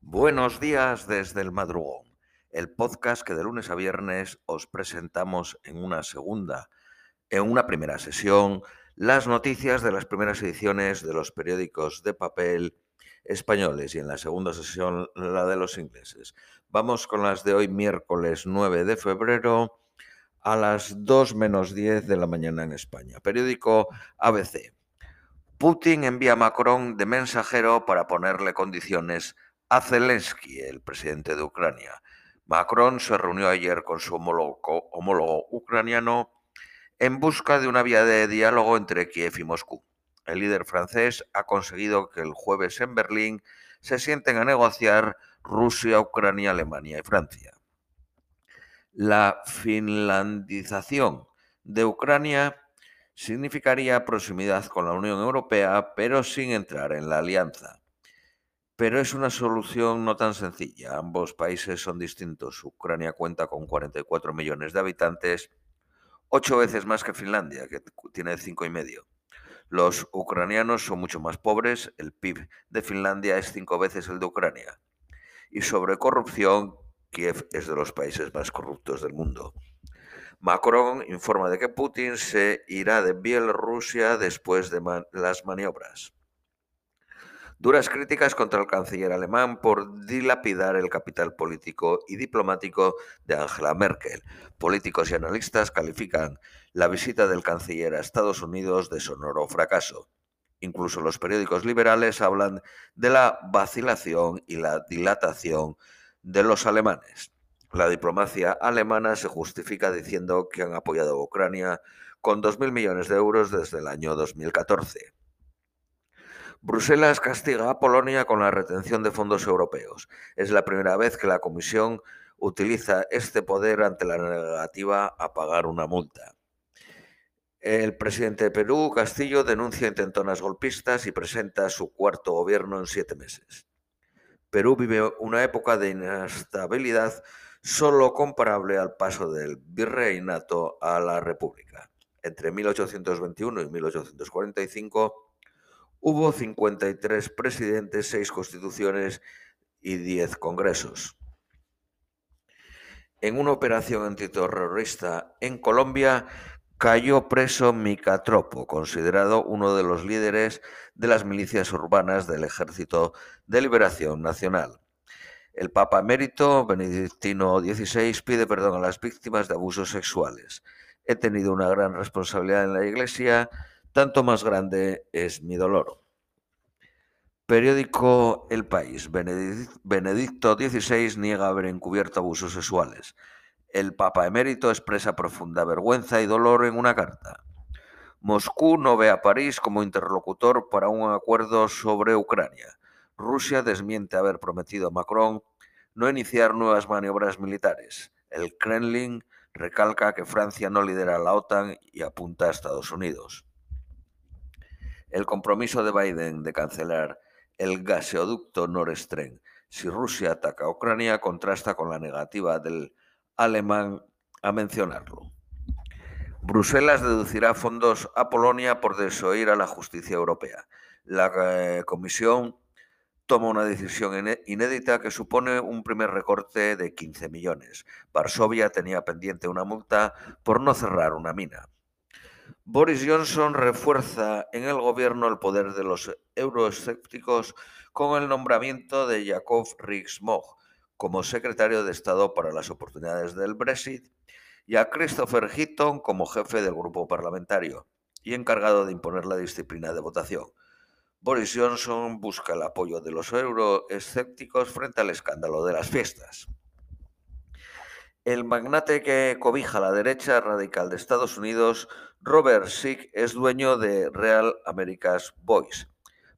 Buenos días desde el madrugón, el podcast que de lunes a viernes os presentamos en una segunda, en una primera sesión, las noticias de las primeras ediciones de los periódicos de papel españoles y en la segunda sesión la de los ingleses. Vamos con las de hoy miércoles 9 de febrero a las 2 menos 10 de la mañana en España. Periódico ABC. Putin envía a Macron de mensajero para ponerle condiciones a Zelensky, el presidente de Ucrania. Macron se reunió ayer con su homólogo, homólogo, ucraniano en busca de una vía de diálogo entre Kiev y Moscú. El líder francés ha conseguido que el jueves en Berlín se sienten a negociar Rusia, Ucrania, Alemania y Francia. La finlandización de Ucrania significaría proximidad con la Unión Europea, pero sin entrar en la alianza. Pero es una solución no tan sencilla. Ambos países son distintos. Ucrania cuenta con 44 millones de habitantes, ocho veces más que Finlandia, que tiene cinco y medio. Los ucranianos son mucho más pobres. El PIB de Finlandia es cinco veces el de Ucrania. Y sobre corrupción, Kiev es de los países más corruptos del mundo. Macron informa de que Putin se irá de Bielorrusia después de las maniobras. Duras críticas contra el canciller alemán por dilapidar el capital político y diplomático de Angela Merkel. Políticos y analistas califican la visita del canciller a Estados Unidos de sonoro fracaso. Incluso los periódicos liberales hablan de la vacilación y la dilatación de los alemanes. La diplomacia alemana se justifica diciendo que han apoyado a Ucrania con 2.000 millones de euros desde el año 2014. Bruselas castiga a Polonia con la retención de fondos europeos. Es la primera vez que la Comisión utiliza este poder ante la negativa a pagar una multa. El presidente de Perú, Castillo, denuncia intentonas golpistas y presenta su cuarto gobierno en siete meses. Perú vive una época de inestabilidad solo comparable al paso del virreinato a la República. Entre 1821 y 1845 Hubo 53 presidentes, 6 constituciones y 10 congresos. En una operación antiterrorista en Colombia cayó preso Micatropo, considerado uno de los líderes de las milicias urbanas del Ejército de Liberación Nacional. El Papa emérito Benedictino XVI pide perdón a las víctimas de abusos sexuales. He tenido una gran responsabilidad en la Iglesia tanto más grande es mi dolor. Periódico El País. Benedicto XVI niega haber encubierto abusos sexuales. El Papa emérito expresa profunda vergüenza y dolor en una carta. Moscú no ve a París como interlocutor para un acuerdo sobre Ucrania. Rusia desmiente haber prometido a Macron no iniciar nuevas maniobras militares. El Kremlin recalca que Francia no lidera la OTAN y apunta a Estados Unidos el compromiso de Biden de cancelar el gaseoducto Nord Stream si Rusia ataca a Ucrania contrasta con la negativa del alemán a mencionarlo. Bruselas deducirá fondos a Polonia por desoír a la justicia europea. La eh, Comisión toma una decisión inédita que supone un primer recorte de 15 millones. Varsovia tenía pendiente una multa por no cerrar una mina. Boris Johnson refuerza en el gobierno el poder de los euroescépticos con el nombramiento de Jacob Rees-Mogg como secretario de Estado para las oportunidades del Brexit y a Christopher Hitton como jefe del grupo parlamentario y encargado de imponer la disciplina de votación. Boris Johnson busca el apoyo de los euroescépticos frente al escándalo de las fiestas. El magnate que cobija la derecha radical de Estados Unidos, Robert Sick, es dueño de Real America's Voice,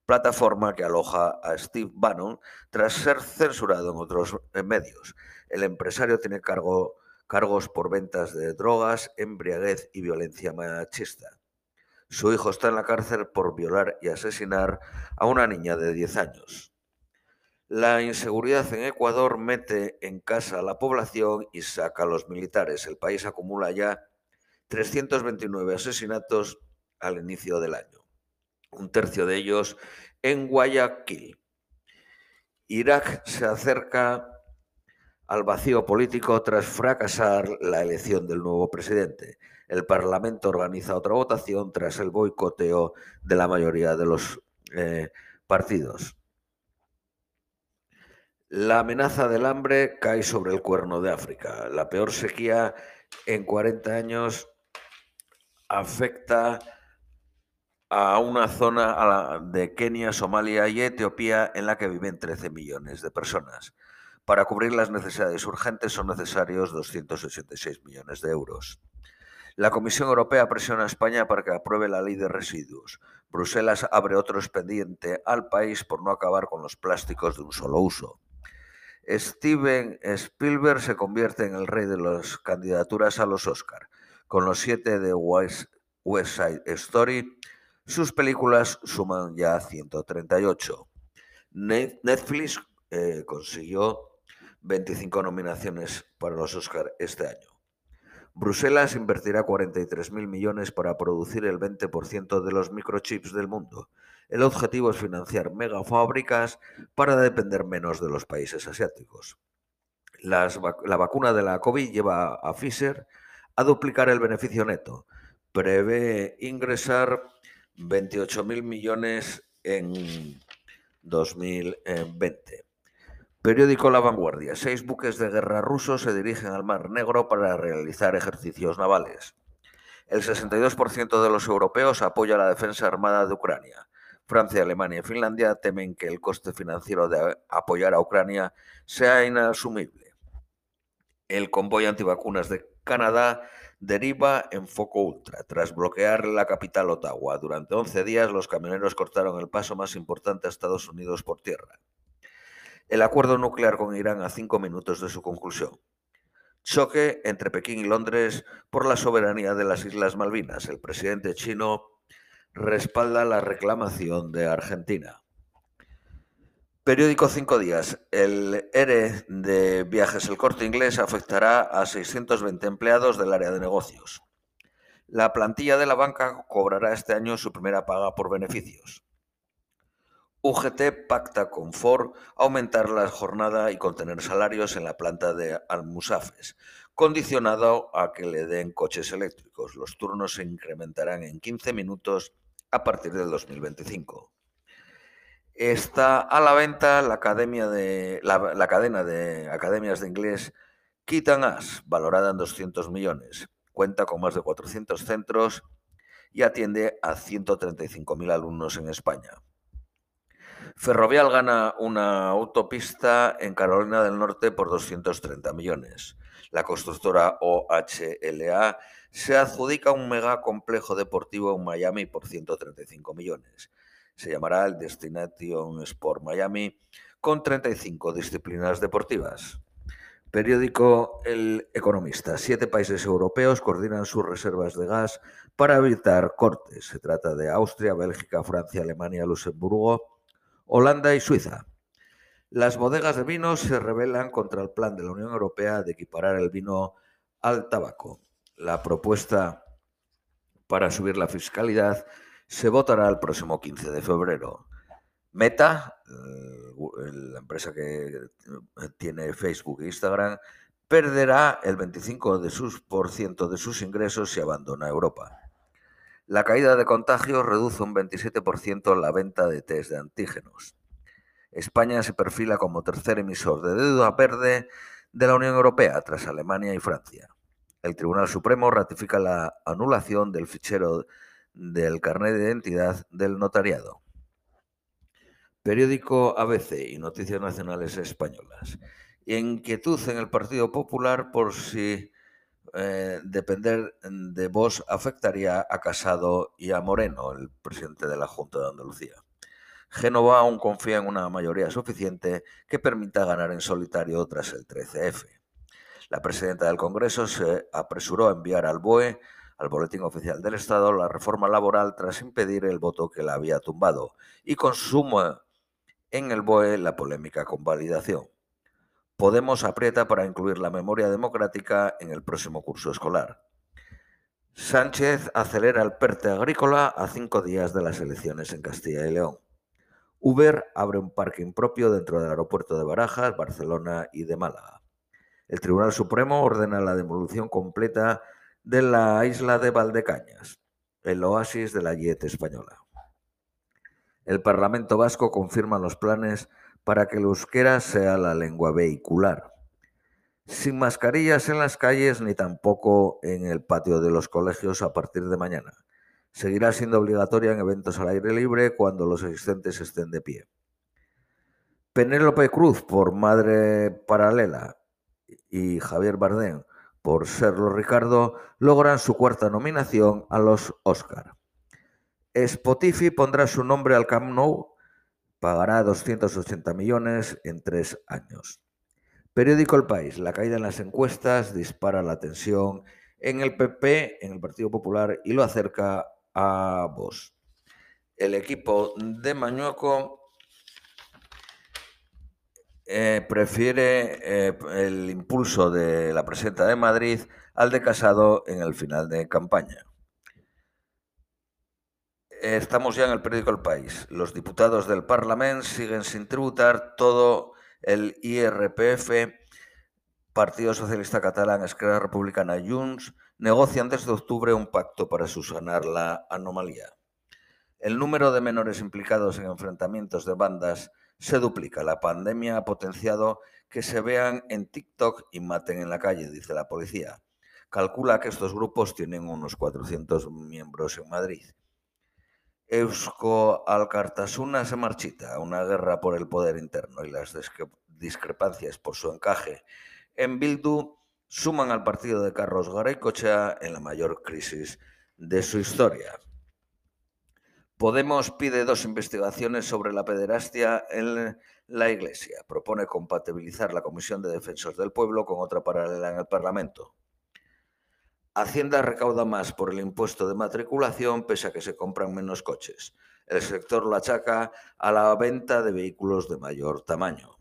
plataforma que aloja a Steve Bannon tras ser censurado en otros medios. El empresario tiene cargo, cargos por ventas de drogas, embriaguez y violencia machista. Su hijo está en la cárcel por violar y asesinar a una niña de 10 años. La inseguridad en Ecuador mete en casa a la población y saca a los militares. El país acumula ya 329 asesinatos al inicio del año, un tercio de ellos en Guayaquil. Irak se acerca al vacío político tras fracasar la elección del nuevo presidente. El Parlamento organiza otra votación tras el boicoteo de la mayoría de los eh, partidos. La amenaza del hambre cae sobre el cuerno de África. La peor sequía en 40 años afecta a una zona de Kenia, Somalia y Etiopía en la que viven 13 millones de personas. Para cubrir las necesidades urgentes son necesarios 286 millones de euros. La Comisión Europea presiona a España para que apruebe la ley de residuos. Bruselas abre otro expediente al país por no acabar con los plásticos de un solo uso. Steven Spielberg se convierte en el rey de las candidaturas a los Oscar. Con los siete de West, Side Story, sus películas suman ya 138. Netflix eh, consiguió 25 nominaciones para los Oscar este año. Bruselas invertirá 43.000 millones para producir el 20% de los microchips del mundo. El objetivo es financiar megafábricas para depender menos de los países asiáticos. la vacuna de la COVID lleva a Pfizer a duplicar el beneficio neto. Prevé ingresar 28.000 millones en 2020. Periódico La Vanguardia. Seis buques de guerra rusos se dirigen al Mar Negro para realizar ejercicios navales. El 62% de los europeos apoya la defensa armada de Ucrania. Francia, Alemania y Finlandia temen que el coste financiero de apoyar a Ucrania sea inasumible. El convoy antivacunas de Canadá deriva en foco ultra. Tras bloquear la capital Ottawa durante 11 días, los camioneros cortaron el paso más importante a Estados Unidos por tierra. El acuerdo nuclear con Irán a cinco minutos de su conclusión. Choque entre Pekín y Londres por la soberanía de las Islas Malvinas. El presidente chino respalda la reclamación de Argentina. Periódico Cinco Días. El ERE de Viajes El Corte Inglés afectará a 620 empleados del área de negocios. La plantilla de la banca cobrará este año su primera paga por beneficios. UGT pacta con Ford aumentar la jornada y contener salarios en la planta de Almusafes, condicionado a que le den coches eléctricos. Los turnos se incrementarán en 15 minutos a partir del 2025. Está a la venta la, academia de, la, cadena de academias de inglés Kitan As, valorada en 200 millones. Cuenta con más de 400 centros y atiende a 135.000 alumnos en España. Ferrovial gana una autopista en Carolina del Norte por 230 millones. La constructora OHLA se adjudica un mega complejo deportivo en Miami por 135 millones. Se llamará el Destination Sport Miami con 35 disciplinas deportivas. Periódico El Economista. Siete países europeos coordinan sus reservas de gas para evitar cortes. Se trata de Austria, Bélgica, Francia, Alemania, Luxemburgo, Holanda y Suiza. Las bodegas de vino se rebelan contra el plan de la Unión Europea de equiparar el vino al tabaco la propuesta para subir la fiscalidad se votará el próximo 15 de febrero. Meta, la empresa que eh, tiene Facebook e Instagram, perderá el 25% de sus, por ciento de sus ingresos si abandona Europa. La caída de contagios reduce un 27% la venta de test de antígenos. España se perfila como tercer emisor de deuda verde de la Unión Europea tras Alemania y Francia el Tribunal Supremo ratifica la anulación del fichero del carnet de identidad del notariado. Periódico ABC y Noticias Nacionales Españolas. Inquietud en el Partido Popular por si eh, depender de vos afectaría a Casado y a Moreno, el presidente de la Junta de Andalucía. Génova aún confía en una mayoría suficiente que permita ganar en solitario tras el 13F. La presidenta del Congreso se apresuró a enviar al BOE, al Boletín Oficial del Estado, la reforma laboral tras impedir el voto que la había tumbado y consuma en el BOE la polémica convalidación. Podemos aprieta para incluir la memoria democrática en el próximo curso escolar. Sánchez acelera el PERTE agrícola a cinco días de las elecciones en Castilla y León. Uber abre un parking propio dentro del aeropuerto de Barajas, Barcelona y de Málaga. El Tribunal Supremo ordena la demolición completa de la isla de Valdecañas, el oasis de la Yet española. El Parlamento Vasco confirma los planes para que el euskera sea la lengua vehicular. Sin mascarillas en las calles ni tampoco en el patio de los colegios a partir de mañana. Seguirá siendo obligatoria en eventos al aire libre cuando los asistentes estén de pie. Penélope Cruz por Madre Paralela y Javier Bardem por Serlo Ricardo logran su cuarta nominación a los Oscar. Spotify pondrá su nombre al Camp Nou, pagará 280 millones en tres años. Periódico El País, la caída en las encuestas dispara la tensión en el PP, en el Partido Popular y lo acerca a vos. El equipo de Mañueco eh, prefiere eh, el impulso de la presidenta de Madrid al de Casado en el final de campaña. Estamos ya en el periódico El País. Los diputados del Parlamento siguen sin tributar todo el IRPF. Partido Socialista Catalán, Esquerra Republicana, Junts negocian desde octubre un pacto para subsanar la anomalía. El número de menores implicados en enfrentamientos de bandas se duplica. La pandemia ha potenciado que se vean en TikTok y maten en la calle, dice la policía. Calcula que estos grupos tienen unos 400 miembros en Madrid. Eusko Alcartasuna se marchita, una guerra por el poder interno y las discrepancias por su encaje en Bildu suman al partido de Carlos Garaycochea en la mayor crisis de su historia. Podemos pide dos investigaciones sobre la pederastia en la Iglesia. Propone compatibilizar la Comisión de Defensores del Pueblo con otra paralela en el Parlamento. Hacienda recauda más por el impuesto de matriculación pese a que se compran menos coches. El sector lo achaca a la venta de vehículos de mayor tamaño.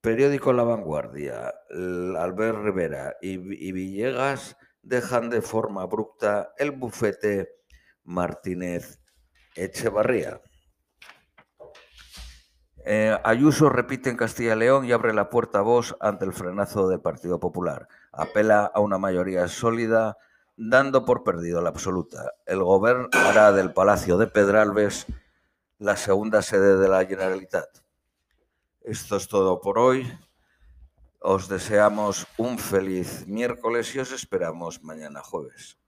Periódico La Vanguardia, Albert Rivera y, Villegas dejan de forma abrupta el bufete Martínez Echevarría. Eh, Ayuso repite en Castilla y León y abre la puerta a vos ante el frenazo del Partido Popular. Apela a una mayoría sólida, dando por perdido la absoluta. El gobierno hará del Palacio de Pedralbes la segunda sede de la Generalitat. Esto es todo por hoy. Os deseamos un feliz miércoles y os esperamos mañana jueves.